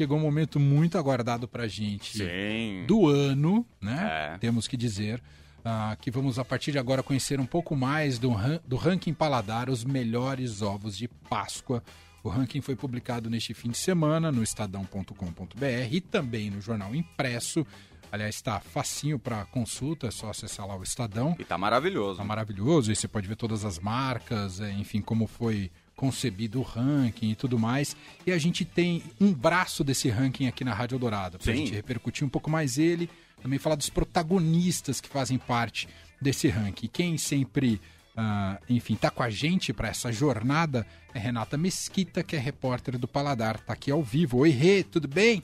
chegou um momento muito aguardado pra gente Sim. do ano, né? É. Temos que dizer. ah, que vamos a partir de agora conhecer um pouco mais do, ran- do ranking paladar, os melhores ovos de Páscoa. O ranking foi publicado neste fim de semana no estadão.com.br e também no jornal impresso. Aliás, está facinho para consulta, é só acessar lá o Estadão. E tá maravilhoso. Tá maravilhoso, e você pode ver todas as marcas, é, enfim, como foi concebido o ranking e tudo mais. E a gente tem um braço desse ranking aqui na Rádio Dourado, pra Sim. gente repercutir um pouco mais ele, também falar dos protagonistas que fazem parte desse ranking. Quem sempre, ah, enfim, tá com a gente para essa jornada é Renata Mesquita, que é repórter do Paladar, tá aqui ao vivo. Oi, Rê, tudo bem?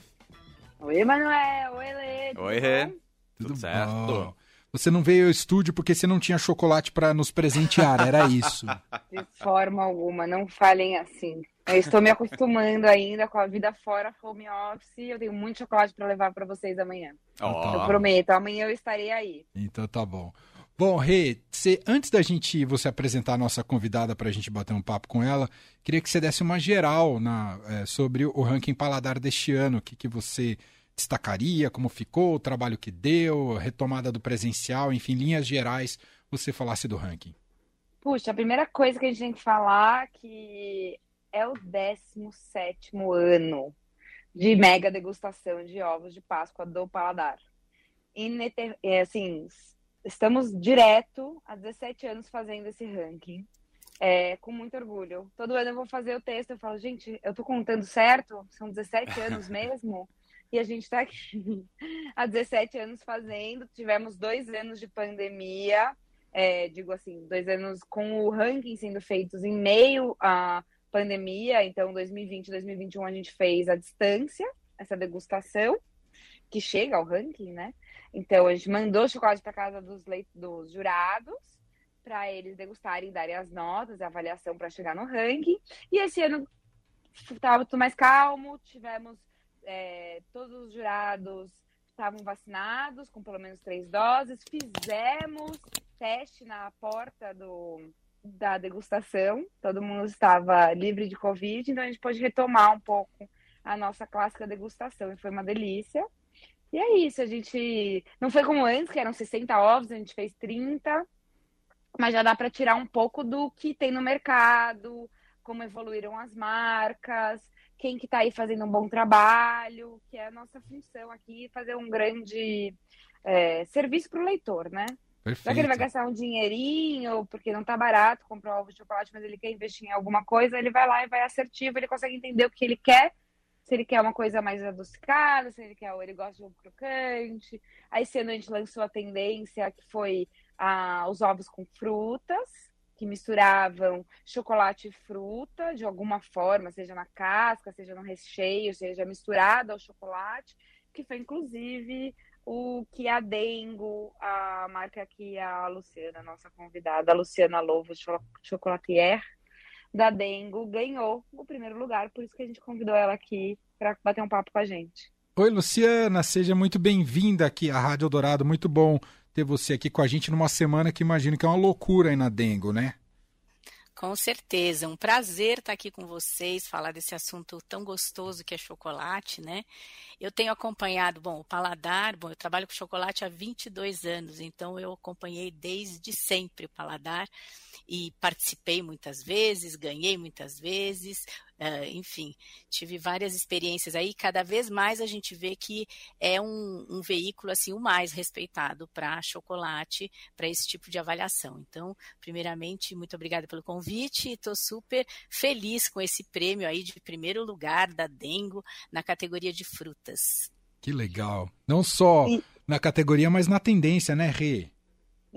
Oi, Manuel. Oi, Lê. tudo Oi, Rê. bom? Tudo certo. bom. Você não veio ao estúdio porque você não tinha chocolate para nos presentear, era isso. De forma alguma, não falem assim. Eu estou me acostumando ainda com a vida fora home office. Eu tenho muito chocolate para levar para vocês amanhã. Ó, Eu prometo, amanhã eu estarei aí. Então tá bom. Bom, Rê, você- antes da gente você apresentar a nossa convidada para a gente bater um papo com ela, queria que você desse uma geral na, é, sobre o ranking paladar deste ano. O que, que você destacaria, como ficou, o trabalho que deu, a retomada do presencial, enfim, linhas gerais, você falasse do ranking. Puxa, a primeira coisa que a gente tem que falar é que é o 17 ano de mega degustação de ovos de Páscoa do Paladar. Ineter... É, assim, estamos direto há 17 anos fazendo esse ranking. É, com muito orgulho. Todo ano eu vou fazer o texto, eu falo, gente, eu tô contando certo? São 17 anos mesmo? E a gente tá aqui há 17 anos fazendo. Tivemos dois anos de pandemia, é, digo assim, dois anos com o ranking sendo feitos em meio à pandemia. Então, 2020 e 2021 a gente fez à distância essa degustação, que chega ao ranking, né? Então, a gente mandou chocolate para casa dos, dos jurados para eles degustarem darem as notas, a avaliação para chegar no ranking. E esse ano estava tudo mais calmo, tivemos é, todos os jurados estavam vacinados com pelo menos três doses, fizemos teste na porta do, da degustação, todo mundo estava livre de Covid, então a gente pôde retomar um pouco a nossa clássica degustação e foi uma delícia. E é isso, a gente não foi como antes, que eram 60 ovos, a gente fez 30, mas já dá para tirar um pouco do que tem no mercado, como evoluíram as marcas, quem que está aí fazendo um bom trabalho, que é a nossa função aqui, fazer um grande é, serviço para o leitor, né? Já que ele vai Perfeito. gastar um dinheirinho, porque não tá barato comprar ovo de chocolate, mas ele quer investir em alguma coisa, ele vai lá e vai assertivo, ele consegue entender o que ele quer. Se ele quer uma coisa mais adocicada, se ele quer ou ele gosta de ovo crocante. Aí esse ano a gente lançou a tendência que foi ah, os ovos com frutas, que misturavam chocolate e fruta de alguma forma, seja na casca, seja no recheio, seja misturado ao chocolate, que foi inclusive o que a Dengo, a marca que a Luciana, nossa convidada, a Luciana Lovo, cho- chocolatier da Dengo, ganhou o primeiro lugar, por isso que a gente convidou ela aqui para bater um papo com a gente. Oi, Luciana, seja muito bem-vinda aqui à Rádio Dourado. Muito bom ter você aqui com a gente numa semana que imagino que é uma loucura aí na Dengo, né? Com certeza, um prazer estar aqui com vocês, falar desse assunto tão gostoso que é chocolate, né? Eu tenho acompanhado, bom, o paladar, bom, eu trabalho com chocolate há 22 anos, então eu acompanhei desde sempre o paladar e participei muitas vezes, ganhei muitas vezes, eh, enfim, tive várias experiências aí. Cada vez mais a gente vê que é um, um veículo assim o mais respeitado para chocolate, para esse tipo de avaliação. Então, primeiramente, muito obrigada pelo convite e estou super feliz com esse prêmio aí de primeiro lugar da Dengo na categoria de frutas. Que legal. Não só E- na categoria, mas na tendência, né, Rê?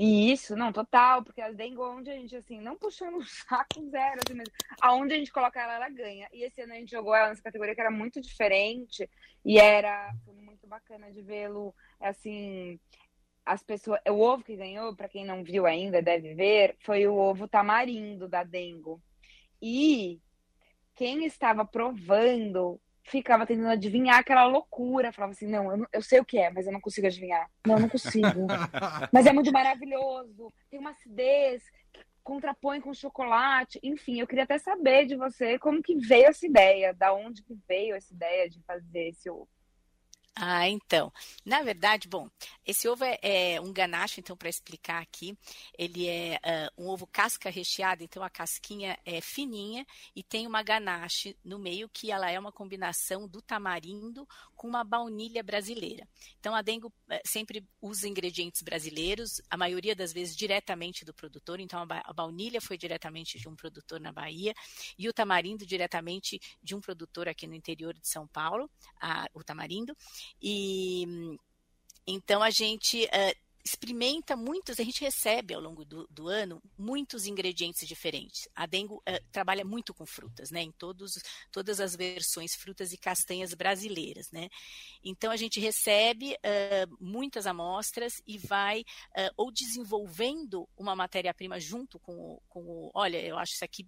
E isso, não, total, porque a Dengo, onde a gente, assim, não puxando um saco zero, assim mesmo, aonde a gente coloca ela, ela ganha. E esse ano a gente jogou ela nessa categoria que era muito diferente e era muito bacana de vê-lo, assim, as pessoas, o ovo que ganhou, para quem não viu ainda, deve ver, foi o ovo tamarindo da Dengo. E quem estava provando ficava tentando adivinhar aquela loucura, falava assim, não, eu, não- eu sei o que é, mas eu não consigo adivinhar. Não, eu não consigo. Mas é muito maravilhoso. Tem uma acidez que contrapõe com chocolate. Enfim, eu queria até saber de você como que veio essa ideia, da onde que veio essa ideia de fazer esse ovo. Ah, então. Na verdade, bom, esse ovo é, é um ganache, então, para explicar aqui, ele é uh, um ovo casca recheada, então a casquinha é fininha e tem uma ganache no meio que ela é uma combinação do tamarindo com uma baunilha brasileira. Então, a Dengo uh, sempre usa ingredientes brasileiros, a maioria das vezes diretamente do produtor, então a baunilha foi diretamente de um produtor na Bahia e o tamarindo diretamente de um produtor aqui no interior de São Paulo, a, o tamarindo. E então a gente uh, experimenta muitos, a gente recebe ao longo do, do ano muitos ingredientes diferentes. A Dengo uh, trabalha muito com frutas, né? Em todos, todas as versões frutas e castanhas brasileiras, né? Então a gente recebe uh, muitas amostras e vai ou desenvolvendo uma matéria-prima junto com o, com o, olha, eu acho isso aqui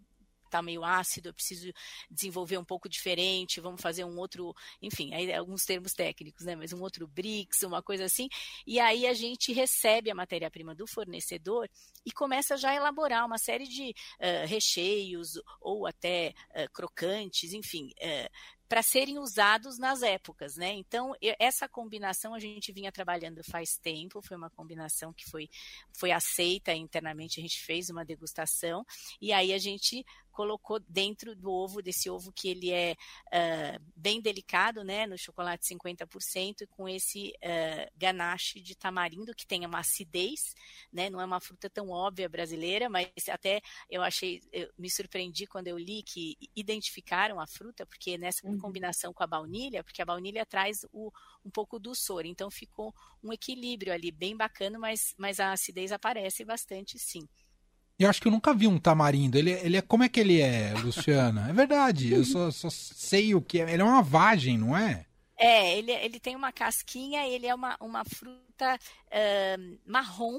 está meio ácido, eu preciso desenvolver um pouco diferente, vamos fazer um outro, enfim, aí alguns termos técnicos, né? Mas um outro BRICS, uma coisa assim. E aí a gente recebe a matéria-prima do fornecedor e começa já a elaborar uma série de uh, recheios ou até uh, crocantes, enfim. Uh, para serem usados nas épocas, né? Então, essa combinação a gente vinha trabalhando faz tempo, foi uma combinação que foi, foi aceita internamente, a gente fez uma degustação, e aí a gente colocou dentro do ovo, desse ovo que ele é uh, bem delicado, né, no chocolate 50%, com esse uh, ganache de tamarindo, que tem uma acidez, né, não é uma fruta tão óbvia brasileira, mas até eu achei, eu me surpreendi quando eu li que identificaram a fruta, porque nessa uhum. combinação com a baunilha, porque a baunilha traz o, um pouco do soro, então ficou um equilíbrio ali bem bacana, mas, mas a acidez aparece bastante sim. Eu acho que eu nunca vi um tamarindo. Ele, ele é como é que ele é, Luciana? É verdade. Eu só, só sei o que é. Ele é uma vagem, não é? É, ele, ele tem uma casquinha, ele é uma, uma fruta uh, marrom,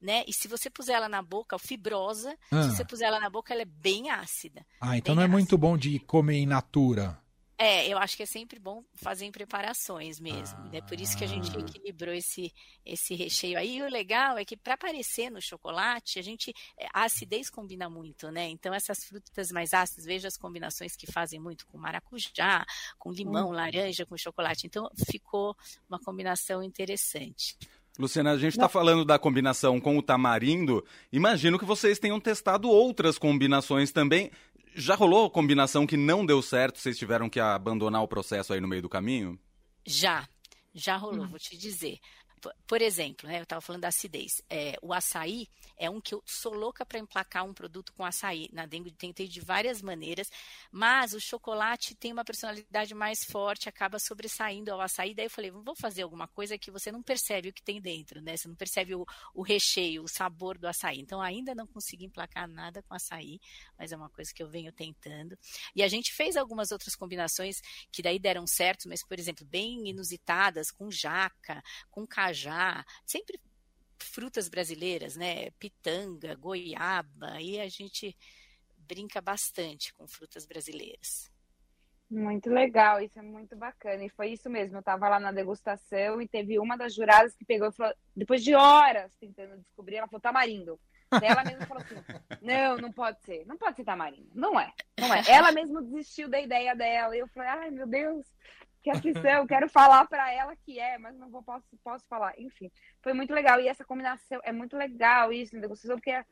né? E se você puser ela na boca, fibrosa, ah. se você puser ela na boca, ela é bem ácida. Ah, então não é ácida. muito bom de comer in natura. É, eu acho que é sempre bom fazer em preparações mesmo. Ah. É por isso que a gente ah. equilibrou esse, esse recheio aí. E o legal é que para aparecer no chocolate, a gente é, a acidez combina muito, né? Então essas frutas mais ácidas, veja as combinações que fazem muito com maracujá, com limão, hum. laranja, com chocolate. Então ficou uma combinação interessante. Luciana, a gente está falando da combinação com o tamarindo. Imagino que vocês tenham testado outras combinações também. Já rolou combinação que não deu certo, vocês tiveram que abandonar o processo aí no meio do caminho? Já, já rolou, hum. vou te dizer. Por exemplo, né, eu estava falando da acidez. É, o açaí é um que eu sou louca para emplacar um produto com açaí. Na dengue tentei de várias maneiras, mas o chocolate tem uma personalidade mais forte, acaba sobressaindo ao açaí. Daí eu falei, vou fazer alguma coisa que você não percebe o que tem dentro, né? Você não percebe o, o recheio, o sabor do açaí. Então ainda não consegui emplacar nada com açaí, mas é uma coisa que eu venho tentando. E a gente fez algumas outras combinações que daí deram certo, mas, por exemplo, bem inusitadas, com jaca, com cajá, sempre frutas brasileiras, né? Pitanga, goiaba, e a gente brinca bastante com frutas brasileiras. Muito legal, isso é muito bacana. E foi isso mesmo. Eu estava lá na degustação e teve uma das juradas que pegou e falou, depois de horas tentando descobrir, ela falou tamarindo. ela mesma falou assim: não, não pode ser, não pode ser tamarindo. Não é, não é. Ela mesma desistiu da ideia dela. E eu falei, ai meu Deus, que aflição, quero falar para ela que é, mas não vou, posso, posso falar. Enfim, foi muito legal. E essa combinação é muito legal, isso, na degustação, porque é,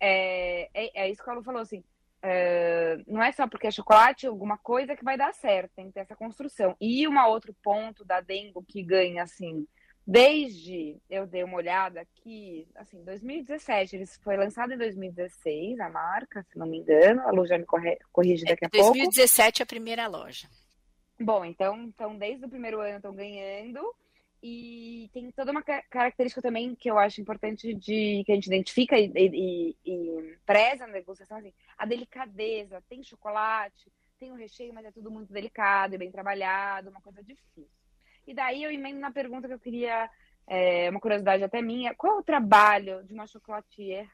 é, é isso que ela falou, assim, é, não é só porque é chocolate, alguma coisa que vai dar certo, tem que ter essa construção. E um outro ponto da Dengo que ganha, assim, desde eu dei uma olhada aqui, assim, 2017, ele foi lançado em 2016, a marca, se não me engano, a Lu já me corrige daqui a 2017 pouco. 2017 é a primeira loja. Bom, então, então desde o primeiro ano estão ganhando. E tem toda uma característica também que eu acho importante de que a gente identifica e, e, e preza na negociação, assim, a delicadeza. Tem chocolate, tem o recheio, mas é tudo muito delicado e bem trabalhado, uma coisa difícil. E daí eu emendo na pergunta que eu queria, é, uma curiosidade até minha, qual é o trabalho de uma chocolatier,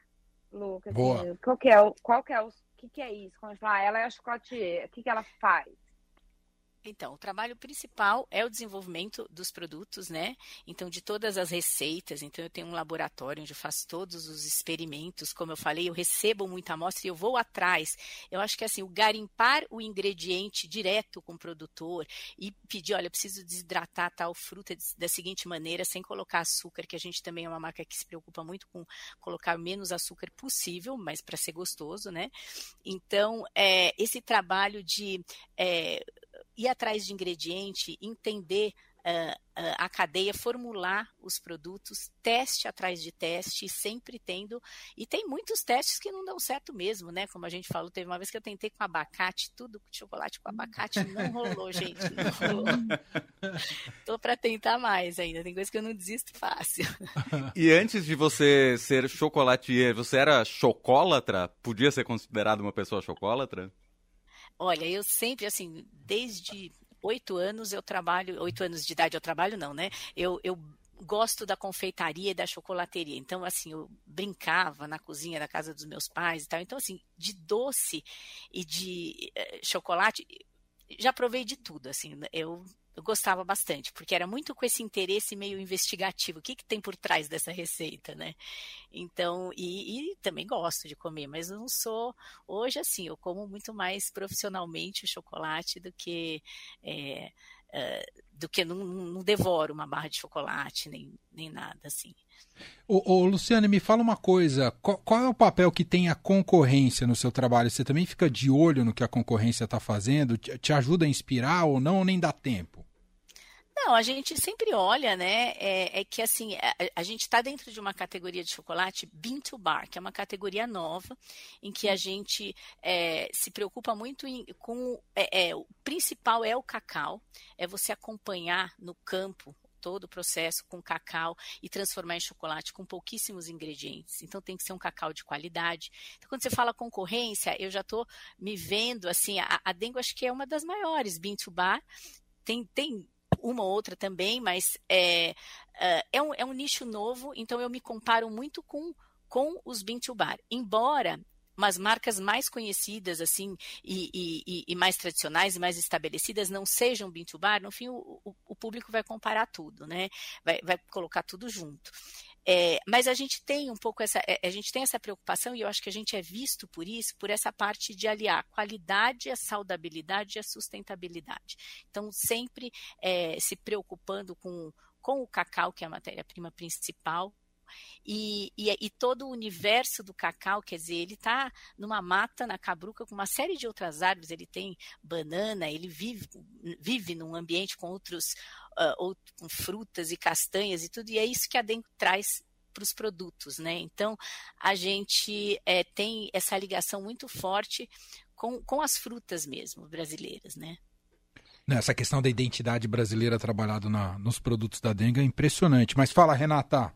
Lucas? Boa. Qual que é o, qual que é o, que, que é isso? Quando a gente fala, ah, ela é a chocolatier, o que, que ela faz? Então, o trabalho principal é o desenvolvimento dos produtos, né? Então, de todas as receitas. Então, eu tenho um laboratório onde eu faço todos os experimentos. Como eu falei, eu recebo muita amostra e eu vou atrás. Eu acho que assim, o garimpar o ingrediente direto com o produtor e pedir, olha, eu preciso desidratar tal fruta da seguinte maneira, sem colocar açúcar, que a gente também é uma marca que se preocupa muito com colocar menos açúcar possível, mas para ser gostoso, né? Então, é, esse trabalho de é, ir atrás de ingrediente, entender uh, uh, a cadeia, formular os produtos, teste atrás de teste, sempre tendo. E tem muitos testes que não dão certo mesmo, né? Como a gente falou, teve uma vez que eu tentei com abacate, tudo com chocolate com abacate, não rolou, gente, não rolou. Tô para tentar mais ainda, tem coisa que eu não desisto fácil. E antes de você ser chocolatier, você era chocólatra? Podia ser considerado uma pessoa chocólatra? Olha, eu sempre, assim, desde oito anos eu trabalho, oito anos de idade eu trabalho, não, né? Eu, eu gosto da confeitaria e da chocolateria. Então, assim, eu brincava na cozinha da casa dos meus pais e tal. Então, assim, de doce e de eh, chocolate, já provei de tudo, assim. Eu eu gostava bastante, porque era muito com esse interesse meio investigativo. O que, que tem por trás dessa receita, né? Então, e, e, também gosto de comer, mas não sou. Hoje, assim, eu como muito mais profissionalmente o chocolate do que. É, é, do que não, não, devoro uma barra de chocolate, nem, nem nada assim. Ô, ô Luciane, me fala uma coisa. Qual, qual, é o papel que tem a concorrência no seu trabalho? Você também fica de olho no que a concorrência está fazendo? Te, te ajuda a inspirar ou não, ou nem dá tempo? Não, a gente sempre olha, né? É, é que assim, a, a gente está dentro de uma categoria de chocolate bean to bar, que é uma categoria nova, em que a gente é, se preocupa muito em, com. É, é, o principal é o cacau, é você acompanhar no campo todo o processo com cacau e transformar em chocolate com pouquíssimos ingredientes. Então tem que ser um cacau de qualidade. Então, quando você fala concorrência, eu já estou me vendo assim, a, a Dengo acho que é uma das maiores bean to bar. Tem, tem uma ou outra também, mas é, é, é, um, é um nicho novo, então eu me comparo muito com, com os Bean to Bar. Embora umas marcas mais conhecidas assim e, e, e, mais tradicionais e mais estabelecidas não sejam bean to bar, no fim o, o, o público vai comparar tudo, né? Vai, vai colocar tudo junto. É, mas a gente tem um pouco essa, é, a gente tem essa preocupação e eu acho que a gente é visto por isso, por essa parte de aliar a qualidade, a saudabilidade e a sustentabilidade. Então, sempre é, se preocupando com, com o cacau, que é a matéria-prima principal, e, e, e, todo o universo do cacau, quer dizer, ele está numa mata na Cabruca com uma série de outras árvores. Ele tem banana, ele vive, vive num ambiente com outros, uh, com frutas e castanhas e tudo. E é isso que a Dengo traz para os produtos, né? Então a gente é, tem essa ligação muito forte com, com as frutas mesmo brasileiras, né? Essa questão da identidade brasileira trabalhada na, nos produtos da Denga é impressionante. Mas fala, Renata.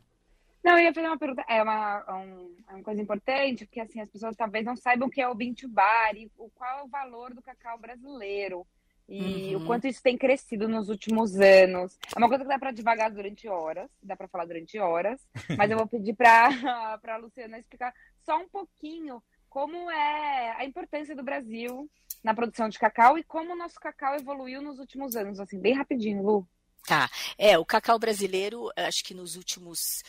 Não, eu ia fazer uma pergunta, é uma, um, é uma coisa importante, porque assim, as pessoas talvez não saibam o que é o bean to bar e o, qual é o valor do cacau brasileiro e uhum. o quanto isso tem crescido nos últimos anos. É uma coisa que dá para devagar durante horas, dá para falar durante horas, mas eu vou pedir para a Luciana explicar só um pouquinho como é a importância do Brasil na produção de cacau e como o nosso cacau evoluiu nos últimos anos, assim, bem rapidinho, Lu. Tá, é, o cacau brasileiro, acho que nos últimos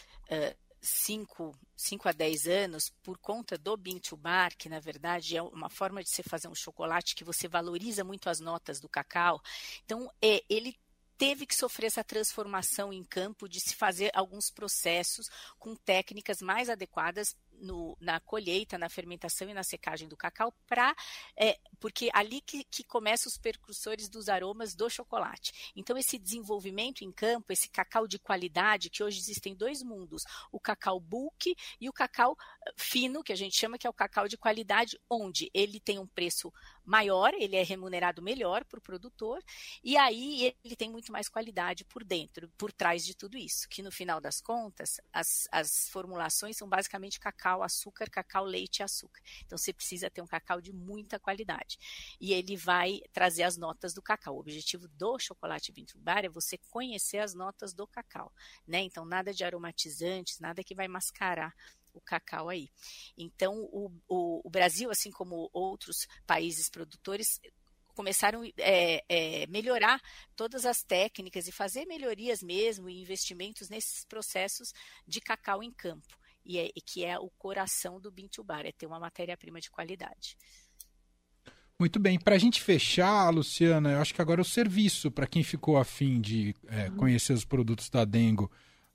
5 uh, a 10 anos por conta do bean to bar, que na verdade é uma forma de você fazer um chocolate que você valoriza muito as notas do cacau. Então, é, ele teve que sofrer essa transformação em campo de se fazer alguns processos com técnicas mais adequadas no, na colheita, na fermentação e na secagem do cacau, para é, porque ali que, que começam os percursores dos aromas do chocolate. Então, esse desenvolvimento em campo, esse cacau de qualidade, que hoje existem dois mundos, o cacau bulk e o cacau eh, fino, que a gente chama que é o cacau de qualidade, onde ele tem um preço maior, ele é remunerado melhor para o produtor, e aí ele tem muito mais qualidade por dentro, por trás de tudo isso, que no final das contas, as, as formulações são basicamente cacau, açúcar, cacau, leite e açúcar. Então você precisa ter um cacau de muita qualidade. E ele vai trazer as notas do cacau. O objetivo do chocolate Bar é você conhecer as notas do cacau, né? Então nada de aromatizantes, nada que vai mascarar o cacau aí. Então, o, o, o, Brasil, assim como outros países produtores, começaram a é, é, melhorar todas as técnicas e fazer melhorias mesmo e investimentos nesses processos de cacau em campo, e, é, que é o coração do Bintubar, é ter uma matéria-prima de qualidade. Muito bem, para a gente fechar, Luciana, eu acho que agora é o serviço para quem ficou afim de é, conhecer os produtos da Dengo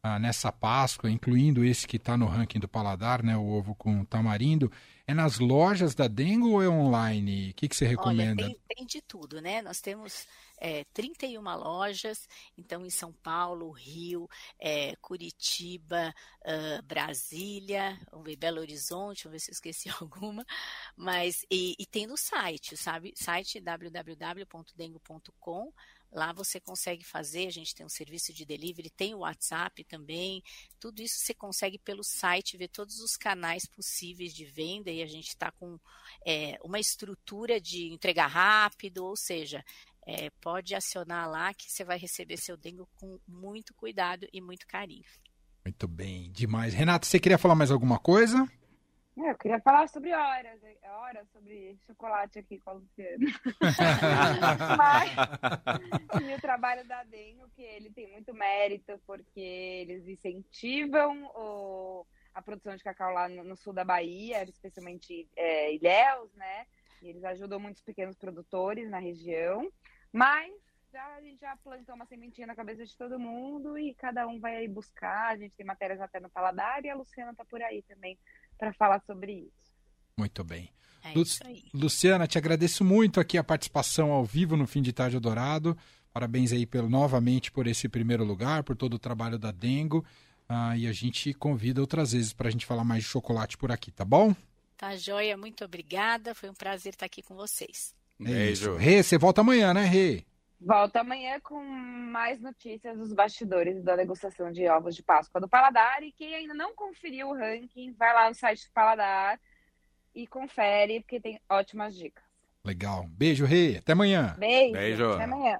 ah, nessa Páscoa, incluindo esse que está no ranking do paladar, né, o ovo com tamarindo, é nas lojas da Dengo ou é online? O que, que você recomenda? Olha, tem, tem de tudo, né? Nós temos é, 31 lojas, então em São Paulo, Rio, é, Curitiba, uh, Brasília, vamos ver, Belo Horizonte, vamos ver se eu esqueci alguma, mas e, e tem no site, sabe? Site www.dengo.com Lá você consegue fazer, a gente tem um serviço de delivery, tem o WhatsApp também. Tudo isso você consegue pelo site ver todos os canais possíveis de venda e a gente está com é, uma estrutura de entregar rápido, ou seja, é, pode acionar lá que você vai receber seu dengo com muito cuidado e muito carinho. Muito bem, demais. Renato, você queria falar mais alguma coisa? É, eu queria falar sobre horas, horas sobre chocolate aqui com a Luciana. Mas o trabalho da Dengo, que ele tem muito mérito, porque eles incentivam o, a produção de cacau lá no, no sul da Bahia, especialmente é, Ilhéus, né? E eles ajudam muitos pequenos produtores na região. Mas já, a gente já plantou uma sementinha na cabeça de todo mundo e cada um vai aí buscar. A gente tem matérias até no paladar e a Luciana tá por aí também para falar sobre isso. Muito bem. É Lu Luciana, te agradeço muito aqui a participação ao vivo no Fim de Tarde Dourado. Parabéns aí pelo, novamente por esse primeiro lugar, por todo o trabalho da Dengo. Ah, e a gente convida outras vezes para a gente falar mais de chocolate por aqui, tá bom? Tá joia, muito obrigada. Foi um prazer estar aqui com vocês. Beijo. Rê, você volta amanhã, né, Rê? Volto amanhã com mais notícias dos bastidores da degustação de ovos de Páscoa do Paladar. E quem ainda não conferiu o ranking, vai lá no site do Paladar e confere, porque tem ótimas dicas. Legal. Beijo, Rê. Até amanhã. Beijo. Beijo. Até amanhã.